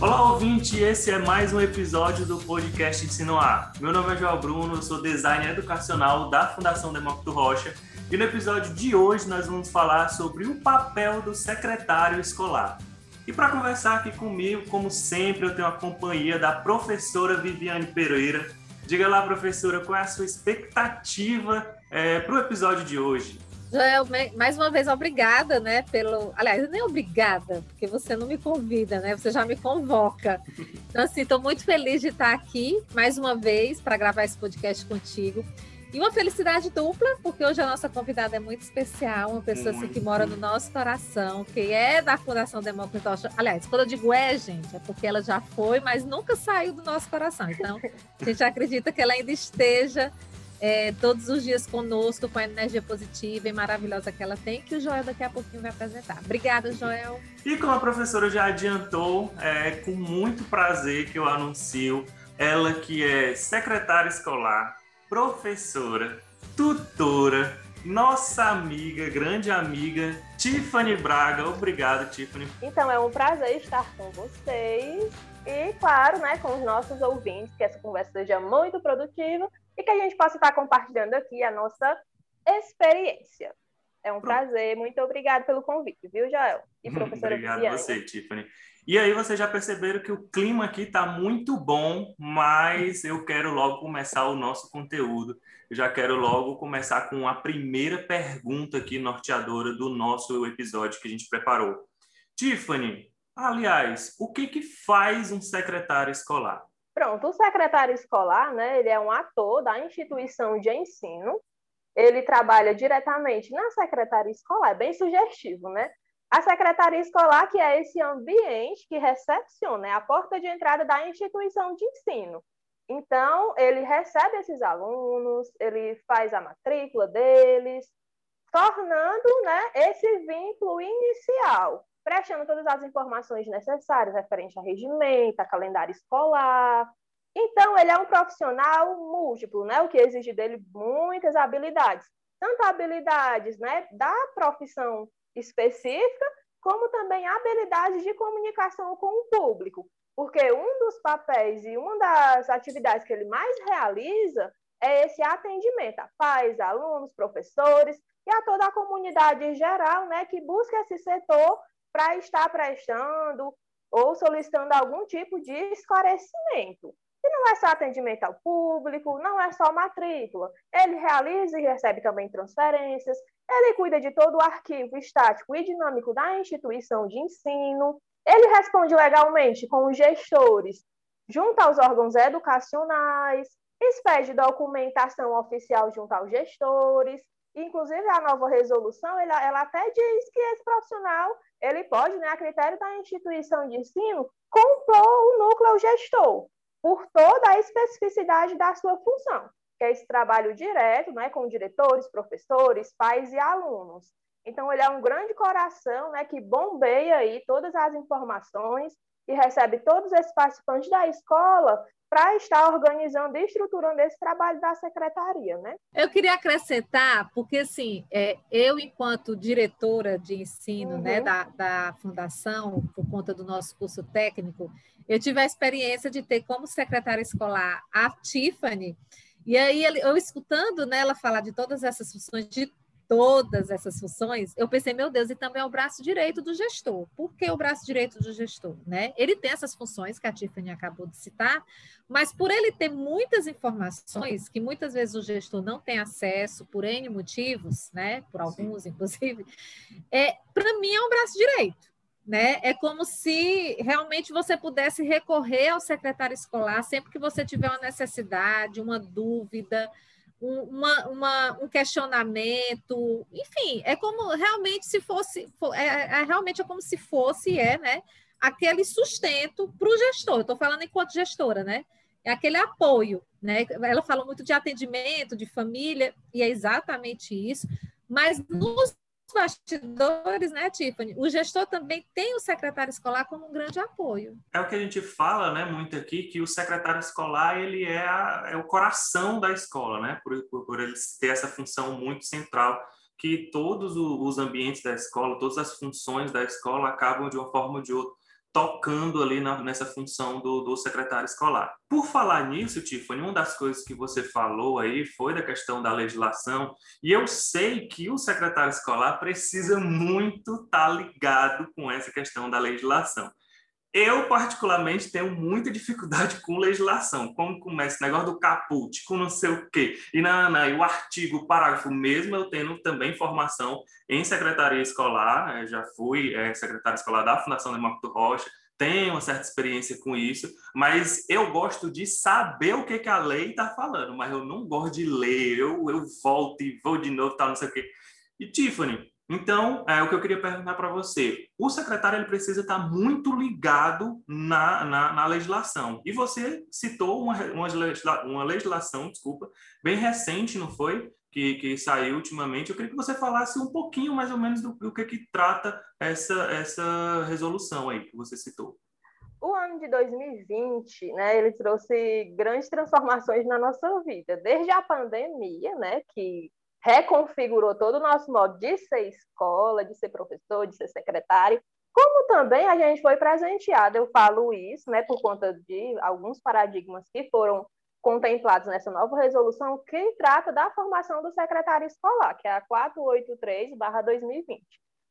Olá, ouvinte! Esse é mais um episódio do podcast Ensino A. Meu nome é João Bruno, eu sou designer educacional da Fundação Demócrito Rocha e no episódio de hoje nós vamos falar sobre o papel do secretário escolar. E para conversar aqui comigo, como sempre, eu tenho a companhia da professora Viviane Pereira. Diga lá, professora, qual é a sua expectativa é, para o episódio de hoje? Joel, mais uma vez, obrigada, né, pelo... Aliás, nem obrigada, porque você não me convida, né, você já me convoca. Então, assim, estou muito feliz de estar aqui, mais uma vez, para gravar esse podcast contigo. E uma felicidade dupla, porque hoje a nossa convidada é muito especial, uma pessoa assim, que mora no nosso coração, que é da Fundação Democracia. Aliás, quando eu digo é, gente, é porque ela já foi, mas nunca saiu do nosso coração. Então, a gente acredita que ela ainda esteja é, todos os dias conosco, com a energia positiva e maravilhosa que ela tem, que o Joel daqui a pouquinho vai apresentar. Obrigada, Joel. E como a professora já adiantou, é com muito prazer que eu anuncio ela que é secretária escolar, professora, tutora, nossa amiga, grande amiga, Tiffany Braga. Obrigado, Tiffany. Então, é um prazer estar com vocês e, claro, né, com os nossos ouvintes, que essa conversa seja muito produtiva e que a gente possa estar compartilhando aqui a nossa experiência. É um prazer, muito obrigado pelo convite, viu, Jael? E professora Obrigado a você, Tiffany. E aí vocês já perceberam que o clima aqui está muito bom, mas eu quero logo começar o nosso conteúdo. Eu já quero logo começar com a primeira pergunta aqui norteadora do nosso episódio que a gente preparou. Tiffany, aliás, o que que faz um secretário escolar? Pronto, o secretário escolar, né, ele é um ator da instituição de ensino, ele trabalha diretamente na secretaria escolar, é bem sugestivo, né? A secretaria escolar, que é esse ambiente que recepciona, é a porta de entrada da instituição de ensino. Então, ele recebe esses alunos, ele faz a matrícula deles, tornando né, esse vínculo inicial prestando todas as informações necessárias referente a regimento, a calendário escolar. Então, ele é um profissional múltiplo, né? o que exige dele muitas habilidades. Tanto habilidades né, da profissão específica, como também habilidades de comunicação com o público. Porque um dos papéis e uma das atividades que ele mais realiza é esse atendimento a pais, alunos, professores e a toda a comunidade em geral, né, que busca esse setor para estar prestando ou solicitando algum tipo de esclarecimento. E não é só atendimento ao público, não é só matrícula. Ele realiza e recebe também transferências, ele cuida de todo o arquivo estático e dinâmico da instituição de ensino, ele responde legalmente com os gestores junto aos órgãos educacionais, expede documentação oficial junto aos gestores, Inclusive, a nova resolução, ela, ela até diz que esse profissional, ele pode, né, a critério da instituição de ensino, compor o núcleo gestor, por toda a especificidade da sua função, que é esse trabalho direto, né, com diretores, professores, pais e alunos. Então, ele é um grande coração, né, que bombeia aí todas as informações e recebe todos esses participantes da escola para estar organizando e estruturando esse trabalho da secretaria, né? Eu queria acrescentar, porque assim, é, eu enquanto diretora de ensino, né, uhum. né, da, da fundação, por conta do nosso curso técnico, eu tive a experiência de ter como secretária escolar a Tiffany, e aí eu escutando né, ela falar de todas essas funções, de todas essas funções, eu pensei, meu Deus, e também é o braço direito do gestor. Por que o braço direito do gestor? Né? Ele tem essas funções que a Tiffany acabou de citar, mas por ele ter muitas informações que muitas vezes o gestor não tem acesso por N motivos, né? por alguns, inclusive, é, para mim é um braço direito. Né? É como se realmente você pudesse recorrer ao secretário escolar sempre que você tiver uma necessidade, uma dúvida, uma, uma, um questionamento, enfim, é como realmente se fosse, é, é realmente é como se fosse, é, né, aquele sustento para o gestor, estou falando enquanto gestora, né, é aquele apoio, né, ela falou muito de atendimento, de família, e é exatamente isso, mas nos bastidores, né, Tiffany? O gestor também tem o secretário escolar como um grande apoio. É o que a gente fala, né, muito aqui, que o secretário escolar ele é, a, é o coração da escola, né, por, por, por ele ter essa função muito central que todos os ambientes da escola, todas as funções da escola acabam de uma forma ou de outra tocando ali na, nessa função do, do, secretário escolar. Por falar nisso, Tiffany, uma das coisas que você falou aí foi da questão da legislação, e eu sei que o secretário escolar precisa muito estar tá ligado com essa questão da legislação. Eu, particularmente, tenho muita dificuldade com legislação. Como começa o negócio do caput, com não sei o quê. E, na, e o artigo, o parágrafo mesmo, eu tenho também formação em secretaria escolar. Né? Já fui é, secretário escolar da Fundação Demócrito Rocha. Tenho uma certa experiência com isso. Mas eu gosto de saber o que, que a lei está falando. Mas eu não gosto de ler. Eu, eu volto e vou de novo, tal, não sei o quê. E, Tiffany, então, é o que eu queria perguntar para você. O secretário ele precisa estar muito ligado na, na, na legislação. E você citou uma, uma, legisla, uma, legislação, desculpa, bem recente, não foi? Que, que saiu ultimamente. Eu queria que você falasse um pouquinho mais ou menos do, do que, que trata essa, essa resolução aí que você citou. O ano de 2020, né, ele trouxe grandes transformações na nossa vida, desde a pandemia, né, que reconfigurou todo o nosso modo de ser escola, de ser professor, de ser secretário, como também a gente foi presenteado, eu falo isso, né, por conta de alguns paradigmas que foram contemplados nessa nova resolução, que trata da formação do secretário escolar, que é a 483/2020.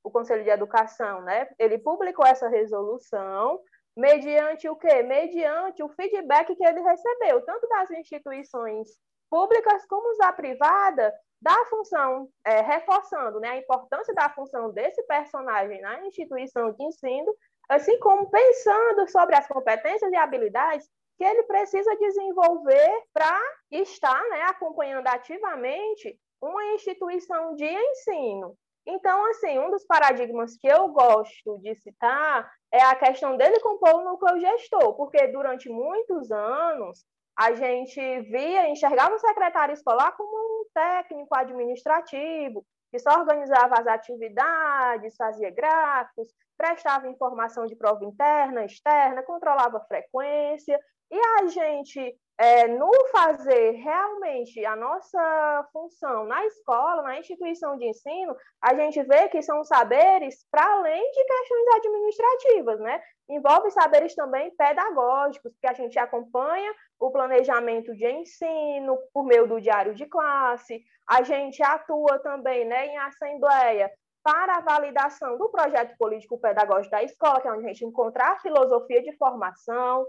O Conselho de Educação, né, ele publicou essa resolução mediante o quê? Mediante o feedback que ele recebeu, tanto das instituições públicas como da privada, da função, é, reforçando né, a importância da função desse personagem na instituição de ensino, assim como pensando sobre as competências e habilidades que ele precisa desenvolver para estar né, acompanhando ativamente uma instituição de ensino. Então, assim, um dos paradigmas que eu gosto de citar é a questão dele compor o núcleo gestor, porque durante muitos anos a gente via, enxergava o secretário escolar como um técnico administrativo, que só organizava as atividades, fazia gráficos, prestava informação de prova interna, externa, controlava frequência, e a gente, é, no fazer realmente a nossa função na escola, na instituição de ensino, a gente vê que são saberes para além de questões administrativas, né? Envolve saberes também pedagógicos, que a gente acompanha o planejamento de ensino por meio do diário de classe, a gente atua também né, em assembleia para a validação do projeto político-pedagógico da escola, que é onde a gente encontra a filosofia de formação,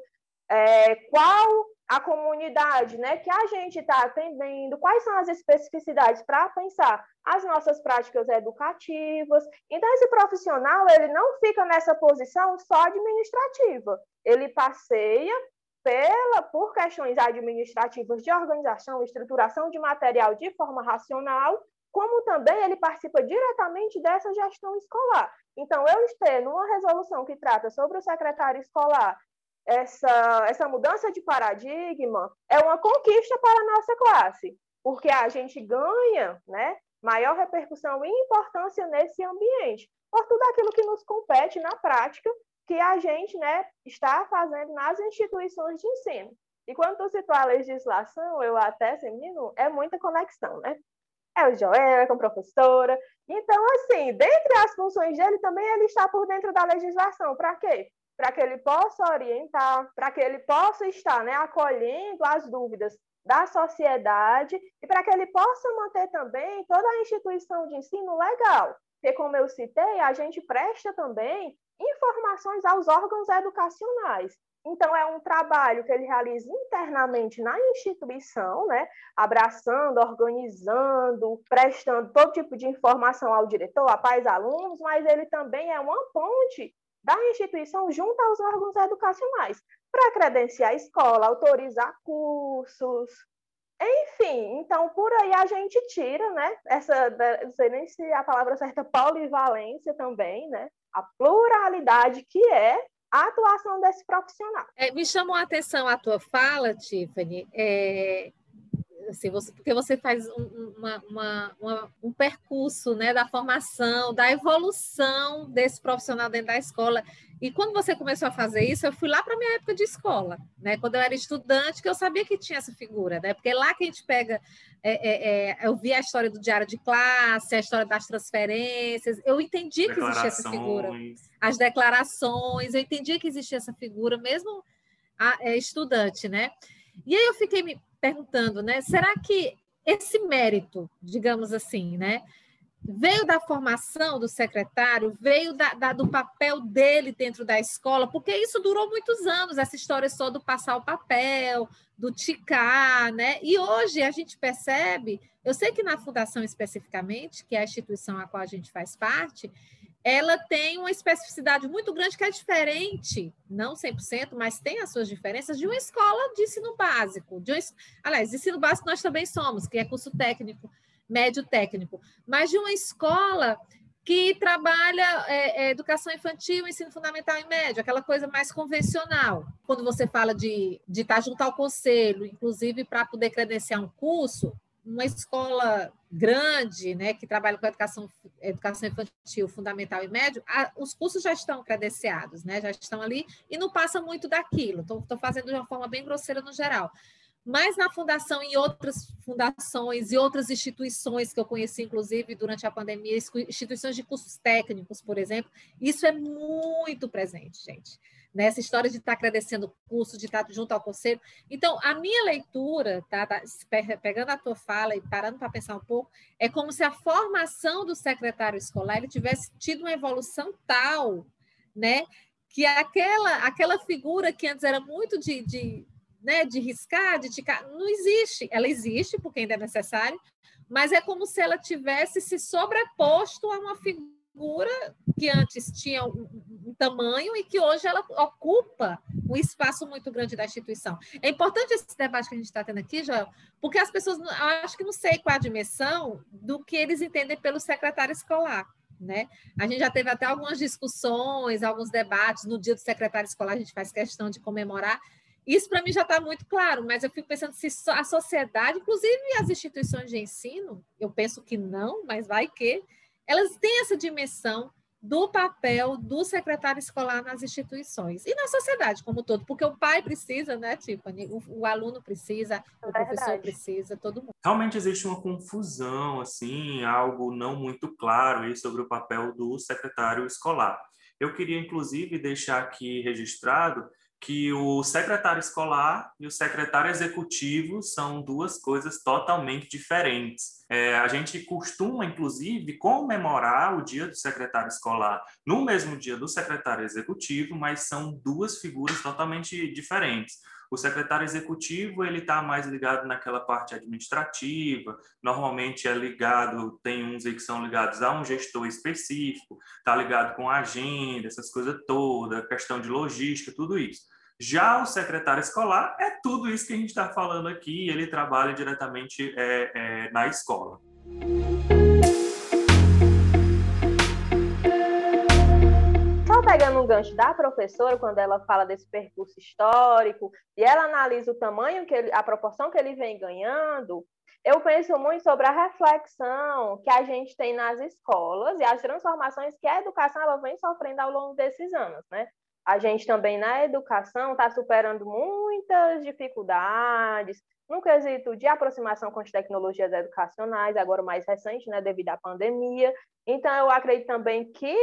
é, qual a comunidade né, que a gente está atendendo, quais são as especificidades para pensar as nossas práticas educativas. Então, esse profissional ele não fica nessa posição só administrativa, ele passeia pela, por questões administrativas de organização, estruturação de material de forma racional, como também ele participa diretamente dessa gestão escolar. Então, eu ter numa resolução que trata sobre o secretário escolar essa, essa mudança de paradigma é uma conquista para a nossa classe, porque a gente ganha né, maior repercussão e importância nesse ambiente, por tudo aquilo que nos compete na prática que a gente né, está fazendo nas instituições de ensino. E quando tu citou a legislação, eu até, assim, menino, é muita conexão, né? É o Joel, é com professora. Então, assim, dentre as funções dele, também ele está por dentro da legislação. Para quê? Para que ele possa orientar, para que ele possa estar né, acolhendo as dúvidas da sociedade e para que ele possa manter também toda a instituição de ensino legal. Porque, como eu citei, a gente presta também informações aos órgãos educacionais. Então, é um trabalho que ele realiza internamente na instituição, né? abraçando, organizando, prestando todo tipo de informação ao diretor, a pais alunos, mas ele também é uma ponte da instituição junto aos órgãos educacionais, para credenciar a escola, autorizar cursos, enfim, então por aí a gente tira, né? Essa, não sei nem se a palavra certa, polivalência também, né? A pluralidade que é a atuação desse profissional. É, me chamou a atenção a tua fala, Tiffany, é, Assim, você, porque você faz um, uma, uma, uma, um percurso né, da formação, da evolução desse profissional dentro da escola. E quando você começou a fazer isso, eu fui lá para a minha época de escola, né? Quando eu era estudante, que eu sabia que tinha essa figura, né? Porque lá que a gente pega. É, é, é, eu vi a história do diário de classe, a história das transferências, eu entendi que existia essa figura. As declarações, eu entendi que existia essa figura, mesmo a, é, estudante, né? E aí eu fiquei me perguntando, né? Será que esse mérito, digamos assim, né? Veio da formação do secretário, veio da, da, do papel dele dentro da escola, porque isso durou muitos anos, essa história só do passar o papel, do ticar, né? E hoje a gente percebe, eu sei que na fundação especificamente, que é a instituição a qual a gente faz parte, ela tem uma especificidade muito grande que é diferente, não 100%, mas tem as suas diferenças de uma escola de ensino básico. De um, aliás, ensino básico nós também somos, que é curso técnico, médio técnico, mas de uma escola que trabalha é, é, educação infantil, ensino fundamental e médio, aquela coisa mais convencional. Quando você fala de, de estar junto ao conselho, inclusive para poder credenciar um curso, uma escola grande, né, que trabalha com educação, educação infantil, fundamental e médio, a, os cursos já estão credenciados, né, já estão ali e não passa muito daquilo. Estou fazendo de uma forma bem grosseira no geral. Mas na fundação e outras fundações e outras instituições que eu conheci, inclusive, durante a pandemia, instituições de cursos técnicos, por exemplo, isso é muito presente, gente né? história de estar crescendo curso, de estar junto ao conselho. Então, a minha leitura, tá, tá pegando a tua fala e parando para pensar um pouco, é como se a formação do secretário escolar ele tivesse tido uma evolução tal, né, que aquela aquela figura que antes era muito de, de né, de riscar, de ticar, não existe. Ela existe porque ainda é necessário, mas é como se ela tivesse se sobreposto a uma figura que antes tinha tamanho e que hoje ela ocupa um espaço muito grande da instituição. É importante esse debate que a gente está tendo aqui, Joel, porque as pessoas, acho que não sei qual a dimensão do que eles entendem pelo secretário escolar. Né? A gente já teve até algumas discussões, alguns debates. No dia do secretário escolar, a gente faz questão de comemorar. Isso para mim já está muito claro, mas eu fico pensando se a sociedade, inclusive as instituições de ensino, eu penso que não, mas vai que, elas têm essa dimensão do papel do secretário escolar nas instituições e na sociedade como um todo, porque o pai precisa, né, Tiffany? O, o aluno precisa, o professor precisa, todo mundo. Realmente existe uma confusão, assim, algo não muito claro aí sobre o papel do secretário escolar. Eu queria, inclusive, deixar aqui registrado que o secretário escolar e o secretário executivo são duas coisas totalmente diferentes. É, a gente costuma, inclusive, comemorar o dia do secretário escolar no mesmo dia do secretário executivo, mas são duas figuras totalmente diferentes. O secretário executivo ele está mais ligado naquela parte administrativa, normalmente é ligado, tem uns que são ligados a um gestor específico, está ligado com a agenda, essas coisas todas, questão de logística, tudo isso. Já o secretário escolar é tudo isso que a gente está falando aqui, ele trabalha diretamente é, é, na escola. Pegando um gancho da professora, quando ela fala desse percurso histórico, e ela analisa o tamanho, que ele, a proporção que ele vem ganhando, eu penso muito sobre a reflexão que a gente tem nas escolas e as transformações que a educação ela vem sofrendo ao longo desses anos, né? a gente também na educação está superando muitas dificuldades no quesito de aproximação com as tecnologias educacionais, agora mais recente, né, devido à pandemia. Então, eu acredito também que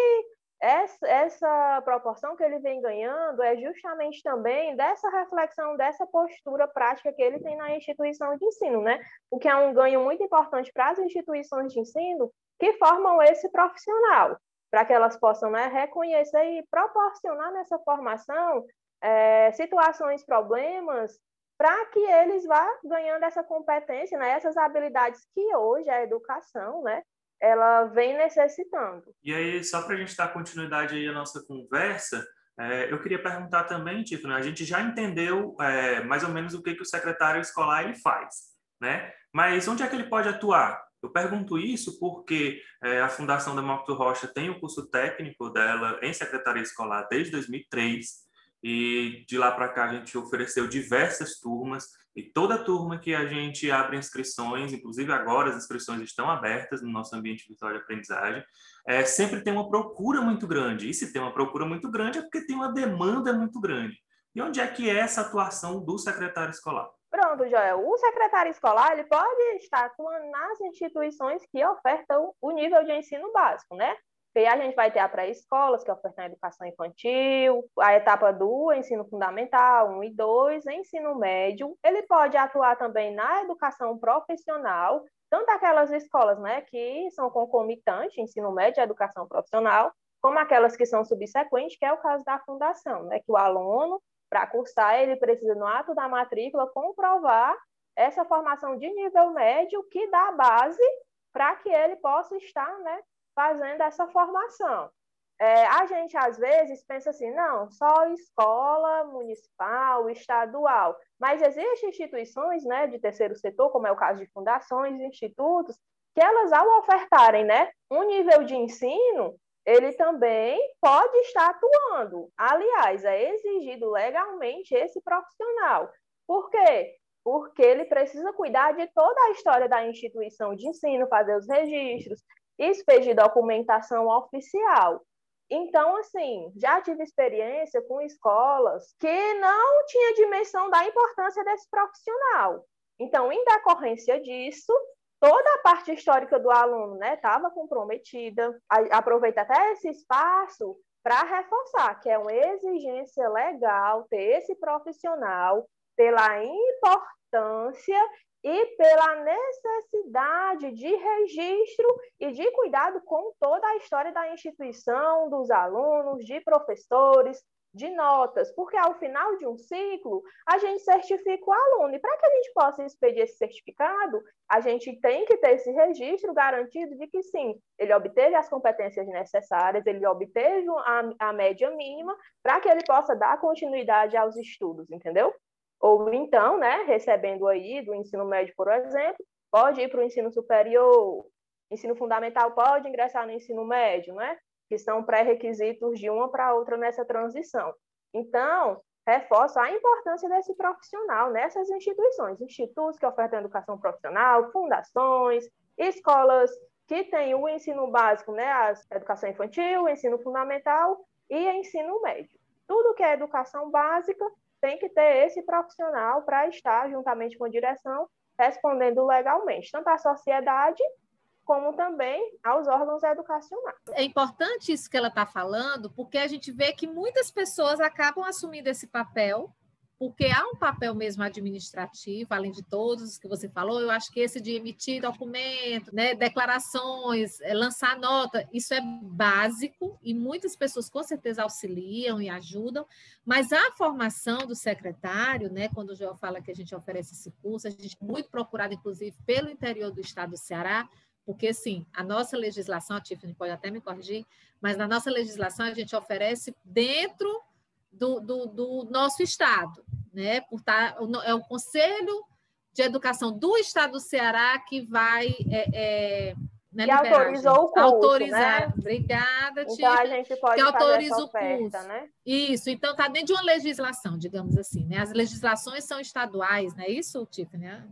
essa, essa proporção que ele vem ganhando é justamente também dessa reflexão, dessa postura prática que ele tem na instituição de ensino, né? O que é um ganho muito importante para as instituições de ensino que formam esse profissional para que elas possam né, reconhecer e proporcionar nessa formação é, situações, problemas, para que eles vá ganhando essa competência, né, essas habilidades que hoje a educação, né, ela vem necessitando. E aí, só para a gente dar continuidade aí à nossa conversa, é, eu queria perguntar também, né, a gente já entendeu é, mais ou menos o que, que o secretário escolar ele faz, né? Mas onde é que ele pode atuar? Eu pergunto isso porque é, a Fundação Demócrito Rocha tem o curso técnico dela em secretaria escolar desde 2003 e de lá para cá a gente ofereceu diversas turmas E toda turma que a gente abre inscrições, inclusive agora as inscrições estão abertas no nosso ambiente virtual de aprendizagem, é, sempre tem uma procura muito grande. E se tem uma procura muito grande é porque tem uma demanda muito grande. E onde é que é essa atuação do secretário escolar? Pronto, Joel. O secretário escolar ele pode estar atuando nas instituições que ofertam o nível de ensino básico, né? E aí a gente vai ter a pré-escolas, que ofertam a educação infantil, a etapa do ensino fundamental, 1 e 2, ensino médio. Ele pode atuar também na educação profissional, tanto aquelas escolas né, que são concomitantes, ensino médio e educação profissional, como aquelas que são subsequentes, que é o caso da fundação, né, que o aluno, para cursar, ele precisa, no ato da matrícula, comprovar essa formação de nível médio que dá base para que ele possa estar né, fazendo essa formação. É, a gente, às vezes, pensa assim, não, só escola municipal, estadual, mas existem instituições né, de terceiro setor, como é o caso de fundações, institutos, que elas, ao ofertarem né, um nível de ensino, ele também pode estar atuando. Aliás, é exigido legalmente esse profissional. Por quê? Porque ele precisa cuidar de toda a história da instituição de ensino, fazer os registros, expedir documentação oficial. Então, assim, já tive experiência com escolas que não tinha dimensão da importância desse profissional. Então, em decorrência disso, toda a parte histórica do aluno estava né, comprometida. Aproveita até esse espaço para reforçar que é uma exigência legal ter esse profissional pela importância e pela necessidade de registro e de cuidado com toda a história da instituição, dos alunos, de professores, de notas, porque ao final de um ciclo, a gente certifica o aluno. E para que a gente possa expedir esse certificado, a gente tem que ter esse registro garantido de que sim, ele obteve as competências necessárias, ele obteve a, a média mínima, para que ele possa dar continuidade aos estudos, entendeu? Ou então, né, recebendo aí do ensino médio, por exemplo, pode ir para o ensino superior, ensino fundamental pode ingressar no ensino médio, né? Que são pré-requisitos de uma para outra nessa transição. Então, reforça a importância desse profissional nessas instituições, institutos que ofertam educação profissional, fundações, escolas que têm o ensino básico, né, a educação infantil, o ensino fundamental e ensino médio. Tudo que é educação básica tem que ter esse profissional para estar, juntamente com a direção, respondendo legalmente, tanto à sociedade como também aos órgãos educacionais. É importante isso que ela está falando, porque a gente vê que muitas pessoas acabam assumindo esse papel porque há um papel mesmo administrativo, além de todos os que você falou, eu acho que esse de emitir documento, né, declarações, é, lançar nota, isso é básico e muitas pessoas com certeza auxiliam e ajudam, mas a formação do secretário, né, quando o João fala que a gente oferece esse curso, a gente é muito procurado, inclusive, pelo interior do estado do Ceará, porque, sim, a nossa legislação, a Tiffany pode até me corrigir, mas na nossa legislação a gente oferece dentro do, do, do nosso Estado, né? Por tá, é o Conselho de Educação do Estado do Ceará que vai. É, é, né, que autorizou o curso, autorizar. Né? Obrigada. Então a gente pode que autoriza fazer oferta, o curso. né? Isso, então está dentro de uma legislação, digamos assim, né? As legislações são estaduais, não é isso, Tiffany? Né?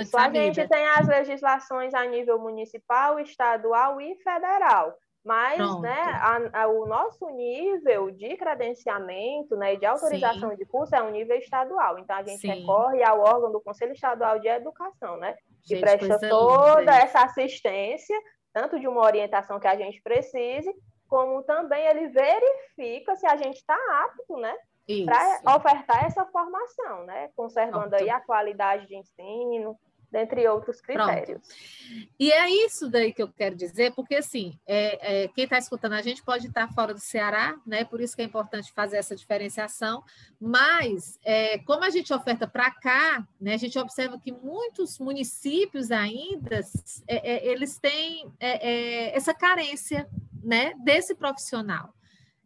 Isso, a gente tem as legislações a nível municipal, estadual e federal. Mas né, a, a, o nosso nível de credenciamento né, de autorização Sim. de curso é um nível estadual. Então, a gente Sim. recorre ao órgão do Conselho Estadual de Educação, né, que gente, presta toda linda. essa assistência, tanto de uma orientação que a gente precise, como também ele verifica se a gente está apto né, para ofertar essa formação, né, conservando aí a qualidade de ensino, dentre outros critérios. Pronto. E é isso daí que eu quero dizer, porque assim, é, é, quem está escutando a gente pode estar fora do Ceará, né? Por isso que é importante fazer essa diferenciação. Mas é, como a gente oferta para cá, né? A gente observa que muitos municípios ainda é, é, eles têm é, essa carência, né? Desse profissional.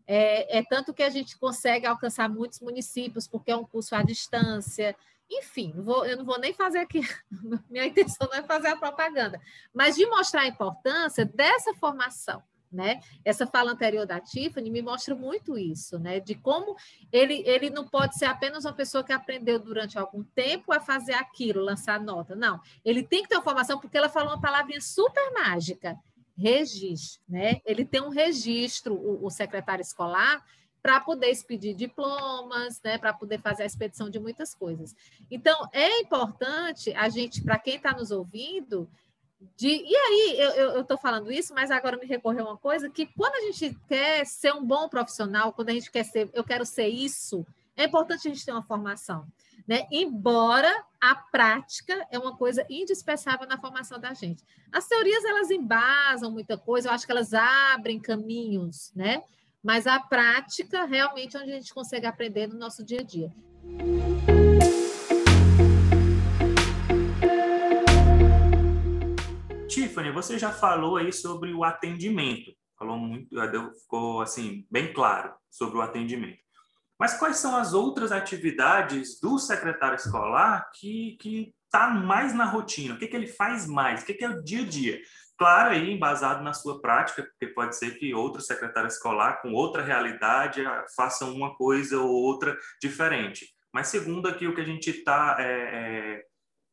É, é, tanto que a gente consegue alcançar muitos municípios, porque é um curso à distância, enfim, vou, eu não vou nem fazer aqui, minha intenção não é fazer a propaganda, mas de mostrar a importância dessa formação, né? Essa fala anterior da Tiffany me mostra muito isso, né? De como ele, ele não pode ser apenas uma pessoa que aprendeu durante algum tempo a fazer aquilo, lançar nota. Não, ele tem que ter uma formação, porque ela falou uma palavrinha super mágica, registro, né? Ele tem um registro, o, o secretário escolar, para poder expedir diplomas, né, para poder fazer a expedição de muitas coisas. Então, é importante a gente, para quem está nos ouvindo, de, e aí, eu estou falando isso, mas agora me recorreu uma coisa que quando a gente quer ser um bom profissional, quando a gente quer ser, eu quero ser isso, é importante a gente ter uma formação. Né? Embora a prática é uma coisa indispensável na formação da gente. As teorias, elas embasam muita coisa, eu acho que elas abrem caminhos, né? Mas a prática, realmente, é onde a gente consegue aprender no nosso dia a dia. Tiffany, você já falou aí sobre o atendimento. Falou muito, ficou assim bem claro sobre o atendimento. Mas quais são as outras atividades do secretário escolar que que está mais na rotina? O que, que ele faz mais? O que, que é o dia a dia? Claro, aí embasado na sua prática, porque pode ser que outro secretário escolar com outra realidade façam uma coisa ou outra diferente. Mas segundo aqui o que a gente está é, é,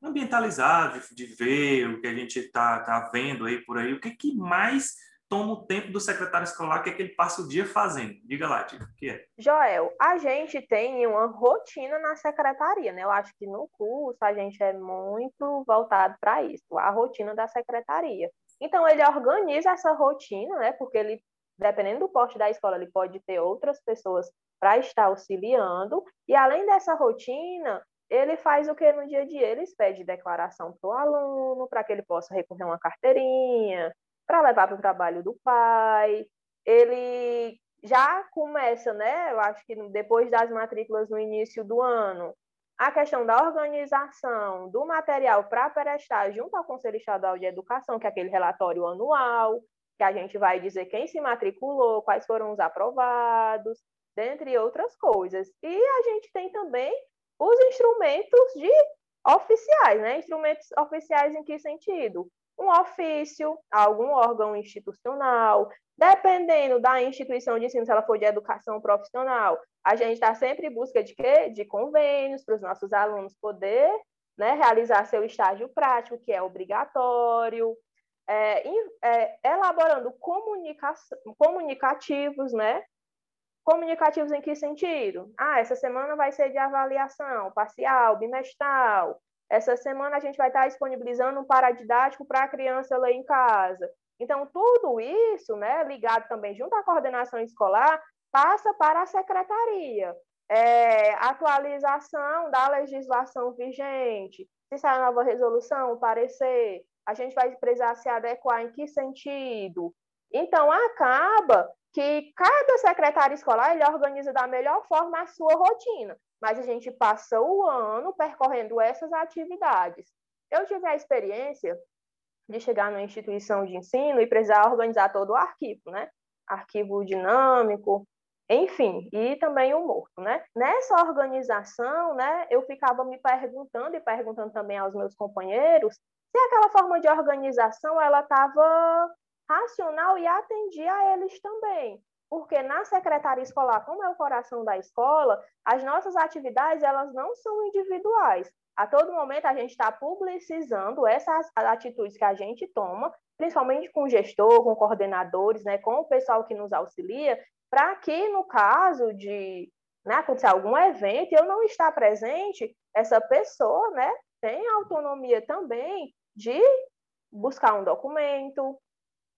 ambientalizado, de, de, ver o que a gente está tá vendo aí por aí, o que, que mais toma o tempo do secretário escolar, que, é que ele passa o dia fazendo? Diga lá, Tia, o que é? Joel, a gente tem uma rotina na secretaria, né? Eu acho que no curso a gente é muito voltado para isso, a rotina da secretaria. Então, ele organiza essa rotina, né? Porque ele, dependendo do porte da escola, ele pode ter outras pessoas para estar auxiliando. E além dessa rotina, ele faz o que no dia a dia? Ele pede declaração para o aluno, para que ele possa recorrer uma carteirinha, para levar para o trabalho do pai. Ele já começa, né? Eu acho que depois das matrículas no início do ano, a questão da organização do material para prestar junto ao Conselho Estadual de Educação, que é aquele relatório anual, que a gente vai dizer quem se matriculou, quais foram os aprovados, dentre outras coisas. E a gente tem também os instrumentos de oficiais, né? Instrumentos oficiais em que sentido? Um ofício, algum órgão institucional, dependendo da instituição de ensino, se ela for de educação profissional, a gente está sempre em busca de quê? De convênios para os nossos alunos poder né, realizar seu estágio prático, que é obrigatório, é, é, elaborando comunicativos, né, Comunicativos em que sentido? Ah, essa semana vai ser de avaliação parcial, bimestral. Essa semana a gente vai estar disponibilizando um paradidático para a criança ler em casa. Então, tudo isso, né, ligado também junto à coordenação escolar, passa para a secretaria. É, atualização da legislação vigente, se sai nova resolução, parecer, a gente vai precisar se adequar em que sentido? Então, acaba que cada secretário escolar ele organiza da melhor forma a sua rotina, mas a gente passa o ano percorrendo essas atividades. Eu tive a experiência de chegar numa instituição de ensino e precisar organizar todo o arquivo, né? Arquivo dinâmico, enfim, e também o morto, né? Nessa organização, né, eu ficava me perguntando e perguntando também aos meus companheiros se aquela forma de organização ela estava racional e atendia a eles também. Porque na secretaria escolar, como é o coração da escola, as nossas atividades elas não são individuais. A todo momento a gente está publicizando essas atitudes que a gente toma, principalmente com o gestor, com coordenadores, né, com o pessoal que nos auxilia, para que no caso de né, acontecer algum evento, eu não estar presente, essa pessoa né, tem autonomia também de buscar um documento,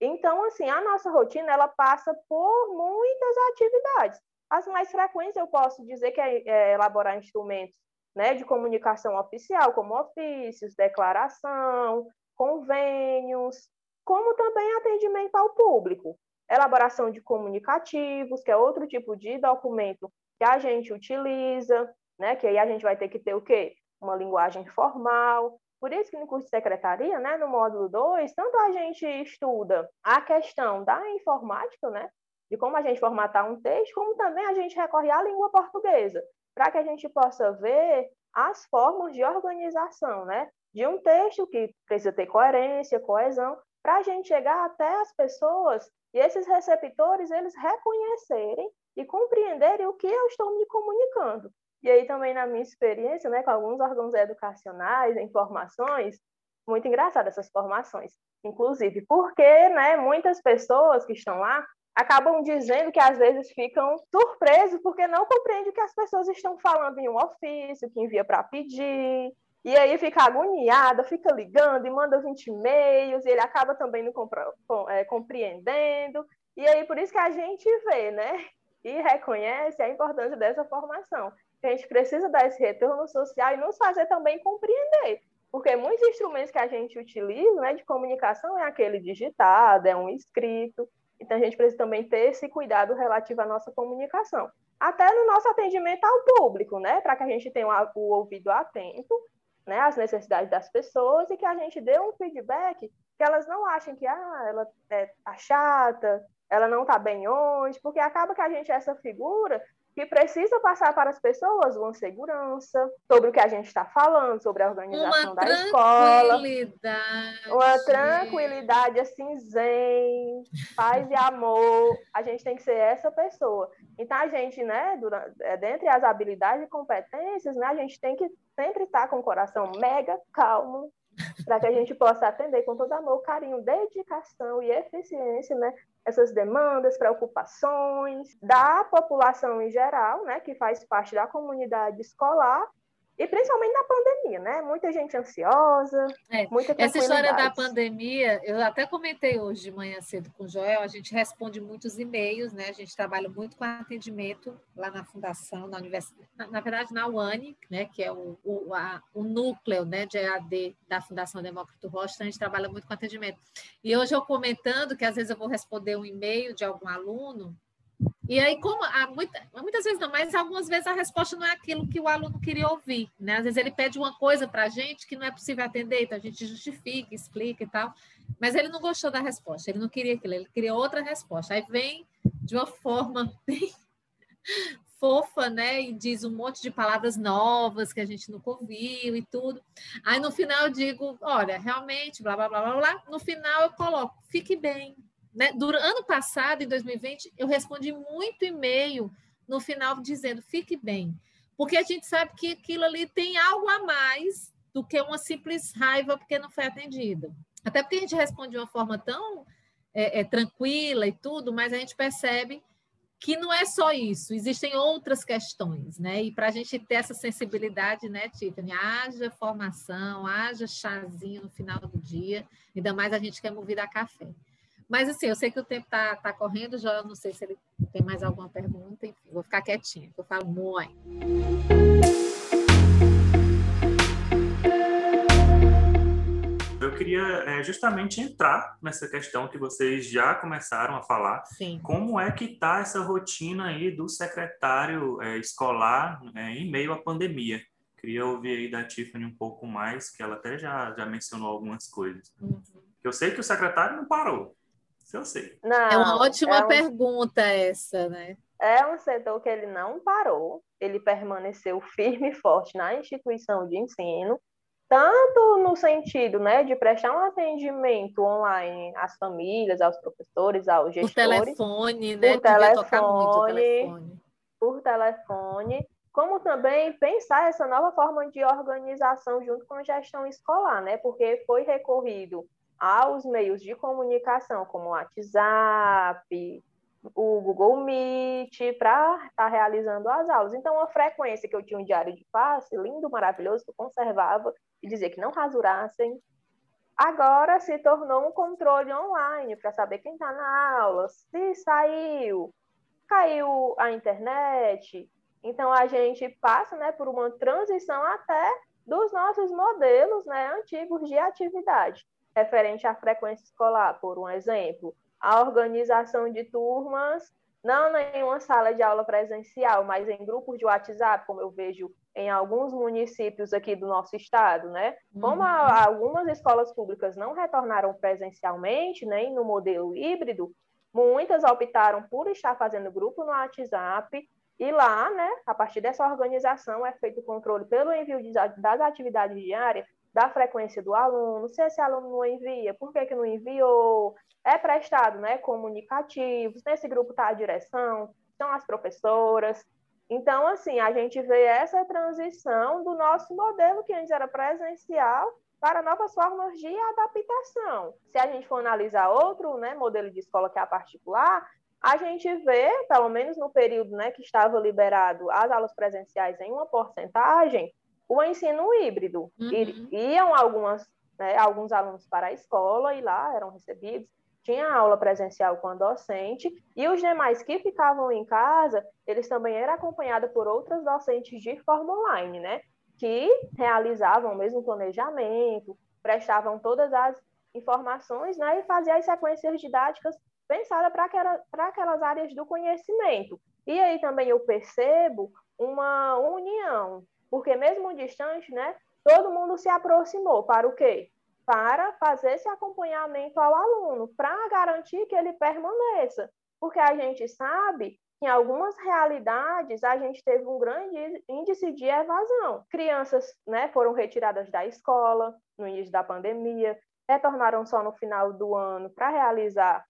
então, assim, a nossa rotina ela passa por muitas atividades. As mais frequentes eu posso dizer que é, é elaborar instrumentos né, de comunicação oficial, como ofícios, declaração, convênios, como também atendimento ao público, elaboração de comunicativos, que é outro tipo de documento que a gente utiliza, né, que aí a gente vai ter que ter o quê? Uma linguagem formal, por isso que no curso de secretaria, né, no módulo 2, tanto a gente estuda a questão da informática, né, de como a gente formatar um texto, como também a gente recorre à língua portuguesa, para que a gente possa ver as formas de organização, né, de um texto que precisa ter coerência, coesão, para a gente chegar até as pessoas e esses receptores eles reconhecerem e compreenderem o que eu estou me comunicando. E aí também na minha experiência, né, com alguns órgãos educacionais, informações, muito engraçado essas formações, inclusive, porque, né, muitas pessoas que estão lá acabam dizendo que às vezes ficam surpresos porque não compreendem o que as pessoas estão falando em um ofício, que envia para pedir, e aí fica agoniada, fica ligando e manda 20 e-mails, e ele acaba também não é, compreendendo. E aí por isso que a gente vê, né? E reconhece a importância dessa formação. A gente precisa dar esse retorno social e nos fazer também compreender. Porque muitos instrumentos que a gente utiliza né, de comunicação é aquele digitado, é um escrito. Então, a gente precisa também ter esse cuidado relativo à nossa comunicação. Até no nosso atendimento ao público, né? Para que a gente tenha o ouvido atento né, às necessidades das pessoas e que a gente dê um feedback que elas não achem que ah, ela é tá chata, ela não está bem hoje, porque acaba que a gente é essa figura que precisa passar para as pessoas uma segurança sobre o que a gente está falando, sobre a organização uma da escola. Uma tranquilidade assim, zen, paz e amor. A gente tem que ser essa pessoa. Então, a gente, né, durante, é, dentre as habilidades e competências, né, a gente tem que sempre estar com o coração mega calmo, para que a gente possa atender com todo amor, carinho, dedicação e eficiência, né, essas demandas, preocupações da população em geral, né, que faz parte da comunidade escolar, e principalmente na pandemia, né? Muita gente ansiosa, é, muita Essa história da pandemia, eu até comentei hoje de manhã cedo com o Joel, a gente responde muitos e-mails, né? A gente trabalha muito com atendimento lá na fundação, na universidade, na, na verdade na UANI, né? Que é o, o, a, o núcleo né, de EAD da Fundação Demócrito Rocha, então a gente trabalha muito com atendimento. E hoje eu comentando que às vezes eu vou responder um e-mail de algum aluno, e aí, como muita, muitas vezes não, mas algumas vezes a resposta não é aquilo que o aluno queria ouvir, né? Às vezes ele pede uma coisa para a gente que não é possível atender, então a gente justifica, explica e tal, mas ele não gostou da resposta, ele não queria aquilo, ele queria outra resposta. Aí vem de uma forma bem fofa, né? E diz um monte de palavras novas que a gente nunca ouviu e tudo. Aí no final eu digo, olha, realmente, blá, blá, blá, blá, blá. No final eu coloco, fique bem, né? Do ano passado, em 2020, eu respondi muito e-mail no final dizendo fique bem, porque a gente sabe que aquilo ali tem algo a mais do que uma simples raiva porque não foi atendido. Até porque a gente responde de uma forma tão é, é, tranquila e tudo, mas a gente percebe que não é só isso, existem outras questões, né? E para a gente ter essa sensibilidade, né, Tiffany? Haja formação, haja chazinho no final do dia, ainda mais a gente quer mover a café. Mas assim, eu sei que o tempo está tá correndo, já não sei se ele tem mais alguma pergunta, enfim, vou ficar quietinha, eu falo muito. Eu queria é, justamente entrar nessa questão que vocês já começaram a falar. Sim. Como é que está essa rotina aí do secretário é, escolar é, em meio à pandemia? Queria ouvir aí da Tiffany um pouco mais, que ela até já, já mencionou algumas coisas. Uhum. Eu sei que o secretário não parou, isso eu sei. Não, é uma ótima é um, pergunta essa, né? É um setor que ele não parou, ele permaneceu firme e forte na instituição de ensino, tanto no sentido né, de prestar um atendimento online às famílias, aos professores, aos gestores. Por telefone, né? Por telefone, telefone. Por telefone como também pensar essa nova forma de organização junto com a gestão escolar, né? Porque foi recorrido aos meios de comunicação, como o WhatsApp, o Google Meet, para estar tá realizando as aulas. Então, a frequência que eu tinha um diário de passe, lindo, maravilhoso, que eu conservava e dizia que não rasurassem, agora se tornou um controle online para saber quem está na aula, se saiu, caiu a internet. Então, a gente passa né, por uma transição até dos nossos modelos né, antigos de atividade referente à frequência escolar, por um exemplo, a organização de turmas, não em uma sala de aula presencial, mas em grupos de WhatsApp, como eu vejo em alguns municípios aqui do nosso estado, né? Como a, uhum. algumas escolas públicas não retornaram presencialmente, nem né, no modelo híbrido, muitas optaram por estar fazendo grupo no WhatsApp e lá, né, a partir dessa organização é feito o controle pelo envio de, das atividades diárias da frequência do aluno, se esse aluno não envia, por que, que não enviou, é prestado né, comunicativos, nesse grupo está a direção, são as professoras. Então, assim, a gente vê essa transição do nosso modelo, que antes era presencial, para novas formas de adaptação. Se a gente for analisar outro né, modelo de escola, que é a particular, a gente vê, pelo menos no período né, que estava liberado as aulas presenciais em uma porcentagem, o ensino híbrido. Uhum. Iam algumas, né, alguns alunos para a escola e lá eram recebidos, tinha aula presencial com a docente, e os demais que ficavam em casa, eles também eram acompanhados por outras docentes de forma online, né? Que realizavam o mesmo planejamento, prestavam todas as informações, né? E faziam as sequências didáticas pensadas para aquela, aquelas áreas do conhecimento. E aí também eu percebo uma união porque mesmo distante, né, todo mundo se aproximou para o quê? Para fazer esse acompanhamento ao aluno, para garantir que ele permaneça. Porque a gente sabe que em algumas realidades a gente teve um grande índice de evasão. Crianças né, foram retiradas da escola no início da pandemia, retornaram só no final do ano para realizar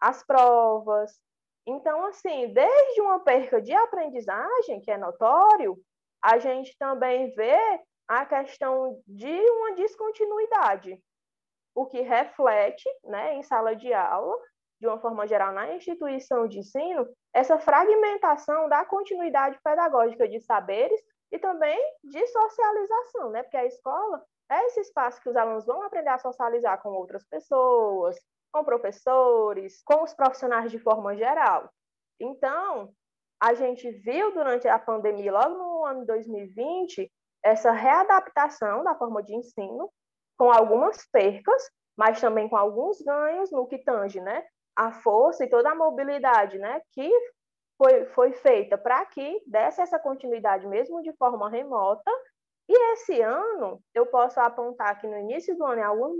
as provas. Então, assim, desde uma perca de aprendizagem, que é notório, a gente também vê a questão de uma descontinuidade, o que reflete, né, em sala de aula, de uma forma geral, na instituição de ensino, essa fragmentação da continuidade pedagógica de saberes e também de socialização, né? Porque a escola é esse espaço que os alunos vão aprender a socializar com outras pessoas, com professores, com os profissionais de forma geral. Então, a gente viu durante a pandemia, logo no ano 2020, essa readaptação da forma de ensino, com algumas percas, mas também com alguns ganhos no que tange, né? A força e toda a mobilidade, né? Que foi, foi feita para que desse essa continuidade mesmo de forma remota. E esse ano, eu posso apontar que no início do ano, em alguns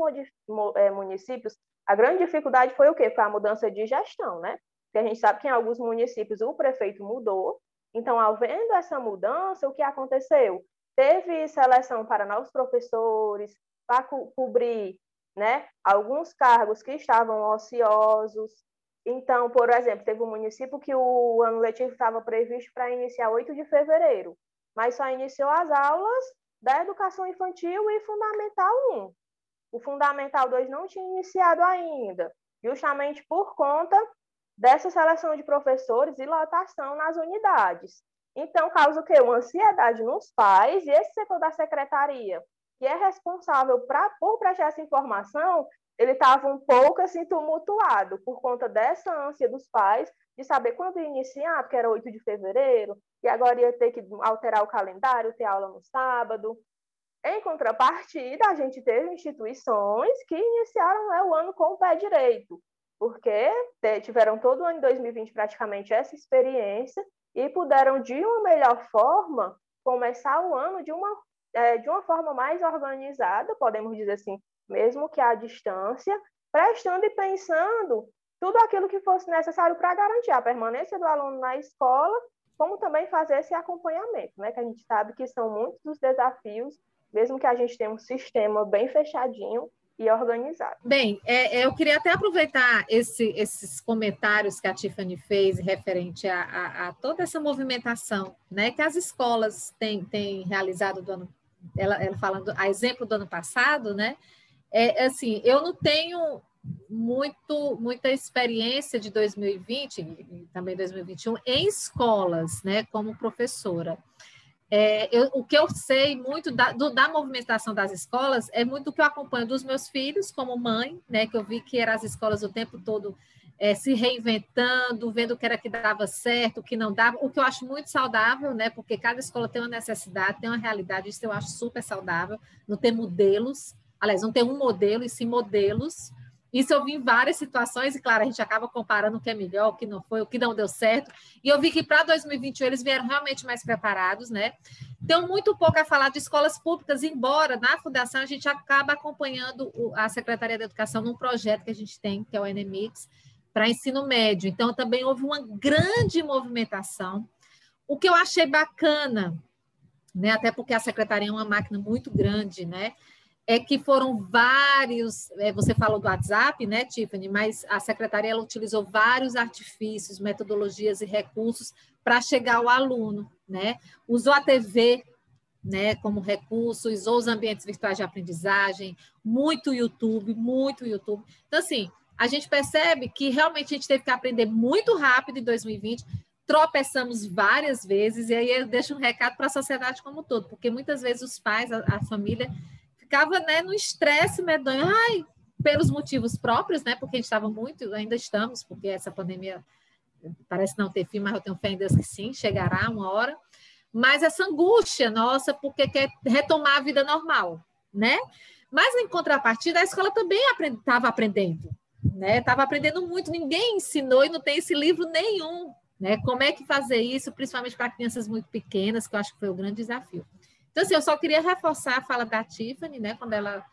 é, municípios, a grande dificuldade foi o quê? Foi a mudança de gestão, né? Porque a gente sabe que em alguns municípios o prefeito mudou. Então, havendo essa mudança, o que aconteceu? Teve seleção para novos professores, para co cobrir né, alguns cargos que estavam ociosos. Então, por exemplo, teve um município que o ano letivo estava previsto para iniciar 8 de fevereiro, mas só iniciou as aulas da educação infantil e fundamental 1. O fundamental 2 não tinha iniciado ainda, justamente por conta dessa seleção de professores e lotação nas unidades. Então, causa o quê? Uma ansiedade nos pais e esse setor da secretaria, que é responsável pra, por prestar essa informação, ele estava um pouco assim tumultuado por conta dessa ânsia dos pais de saber quando iniciar, porque era 8 de fevereiro, e agora ia ter que alterar o calendário, ter aula no sábado. Em contrapartida, a gente teve instituições que iniciaram né, o ano com o pé direito porque tiveram todo o ano de 2020 praticamente essa experiência e puderam, de uma melhor forma, começar o ano de uma, é, de uma forma mais organizada, podemos dizer assim, mesmo que à distância, prestando e pensando tudo aquilo que fosse necessário para garantir a permanência do aluno na escola, como também fazer esse acompanhamento, né? que a gente sabe que são muitos os desafios, mesmo que a gente tenha um sistema bem fechadinho, e organizado. Bem, é, é, eu queria até aproveitar esse, esses comentários que a Tiffany fez referente a, a, a, toda essa movimentação né, que as escolas têm, têm realizado do ano, ela, ela falando a exemplo do ano passado, né? É assim, eu não tenho muito muita experiência de 2020 e também 2021 em escolas, né, como professora. É, eu, o que eu sei muito da, do, da movimentação das escolas é muito do que eu acompanho dos meus filhos como mãe, né, que eu vi que eram as escolas o tempo todo é, se reinventando, vendo o que era que dava certo, o que não dava, o que eu acho muito saudável, né, porque cada escola tem uma necessidade, tem uma realidade, isso eu acho super saudável, não ter modelos, aliás, não ter um modelo, e sim modelos, isso eu vi em várias situações, e claro, a gente acaba comparando o que é melhor, o que não foi, o que não deu certo. E eu vi que para 2021 eles vieram realmente mais preparados, né? Tem muito pouco a falar de escolas públicas, embora na fundação a gente acaba acompanhando a Secretaria da Educação num projeto que a gente tem, que é o NMIX, para ensino médio. Então, também houve uma grande movimentação. O que eu achei bacana, né? Até porque a secretaria é uma máquina muito grande, né? É que foram vários, é, você falou do WhatsApp, né, Tiffany, mas a secretaria utilizou vários artifícios, metodologias e recursos para chegar ao aluno, né? Usou a TV, né, como recurso, usou os ambientes virtuais de aprendizagem, muito YouTube, muito YouTube. Então, assim, a gente percebe que realmente a gente teve que aprender muito rápido em 2020, tropeçamos várias vezes, e aí eu deixo um recado para a sociedade como um todo, porque muitas vezes os pais, a, a família, ficava né, no estresse medonho, ai, pelos motivos próprios, né? Porque a gente estava muito, ainda estamos, porque essa pandemia parece não ter fim, mas eu tenho fé em Deus que sim, chegará uma hora. Mas essa angústia nossa, porque quer retomar a vida normal, né? Mas em contrapartida, a escola também estava aprendendo, né? Estava aprendendo muito, ninguém ensinou e não tem esse livro nenhum, né? Como é que fazer isso, principalmente para crianças muito pequenas, que eu acho que foi o grande desafio. Então, assim, eu só queria reforçar a fala da Tiffany, né, quando ela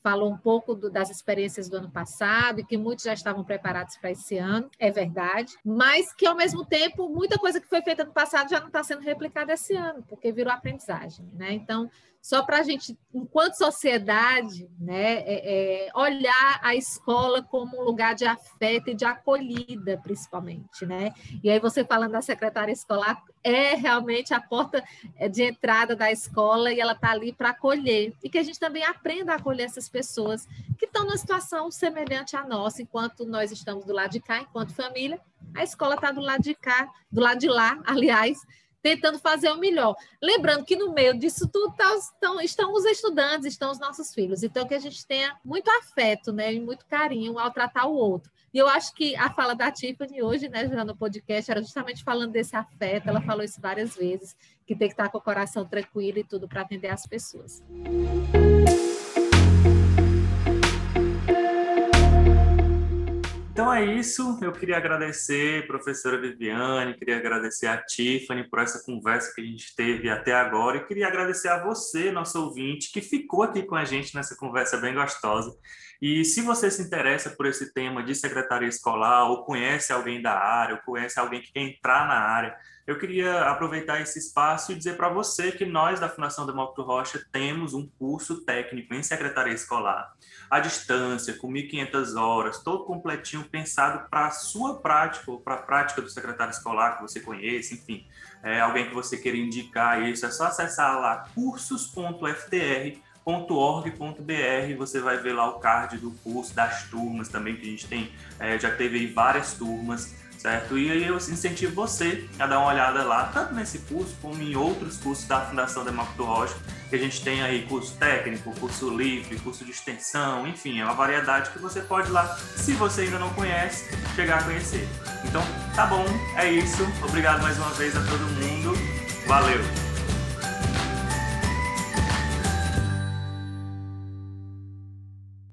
falou um pouco do, das experiências do ano passado e que muitos já estavam preparados para esse ano, é verdade, mas que ao mesmo tempo muita coisa que foi feita no passado já não está sendo replicada esse ano, porque virou aprendizagem, né? Então, só para a gente, enquanto sociedade, né, é, é, olhar a escola como um lugar de afeto e de acolhida, principalmente, né? E aí você falando da secretária escolar, é realmente a porta é, de entrada da escola e ela está ali para acolher. E que a gente também aprenda a acolher essas pessoas que estão numa situação semelhante à nossa, enquanto nós estamos do lado de cá, enquanto família, a escola está do lado de cá, do lado de lá, aliás, tentando fazer o melhor. Lembrando que no meio disso tudo tá, estão, estão os estudantes, estão os nossos filhos. Então, que a gente tenha muito afeto né, e muito carinho ao tratar o outro. E eu acho que a fala da Tiffany hoje, né, já no podcast, era justamente falando desse afeto. Ela falou isso várias vezes, que tem que estar com o coração tranquilo e tudo para atender as pessoas. Então é isso. Eu queria agradecer professora Viviane, queria agradecer a Tiffany por essa conversa que a gente teve até agora e queria agradecer a você, nosso ouvinte, que ficou aqui com a gente nessa conversa bem gostosa. E se você se interessa por esse tema de secretaria escolar, ou conhece alguém da área, ou conhece alguém que quer entrar na área, eu queria aproveitar esse espaço e dizer para você que nós da Fundação Demócrito Rocha temos um curso técnico em secretaria escolar, à distância, com 1.500 horas, todo completinho, pensado para a sua prática, ou para a prática do secretário escolar que você conhece, enfim, é, alguém que você queira indicar isso, é só acessar lá cursos.ftr.org.br, você vai ver lá o card do curso, das turmas também, que a gente tem, é, já teve aí várias turmas, certo? E aí eu incentivo você a dar uma olhada lá, tanto nesse curso como em outros cursos da Fundação Demócrito Rocha, que a gente tem aí curso técnico, curso livre, curso de extensão, enfim, é uma variedade que você pode lá, se você ainda não conhece, chegar a conhecer. Então, tá bom, é isso. Obrigado mais uma vez a todo mundo. Valeu!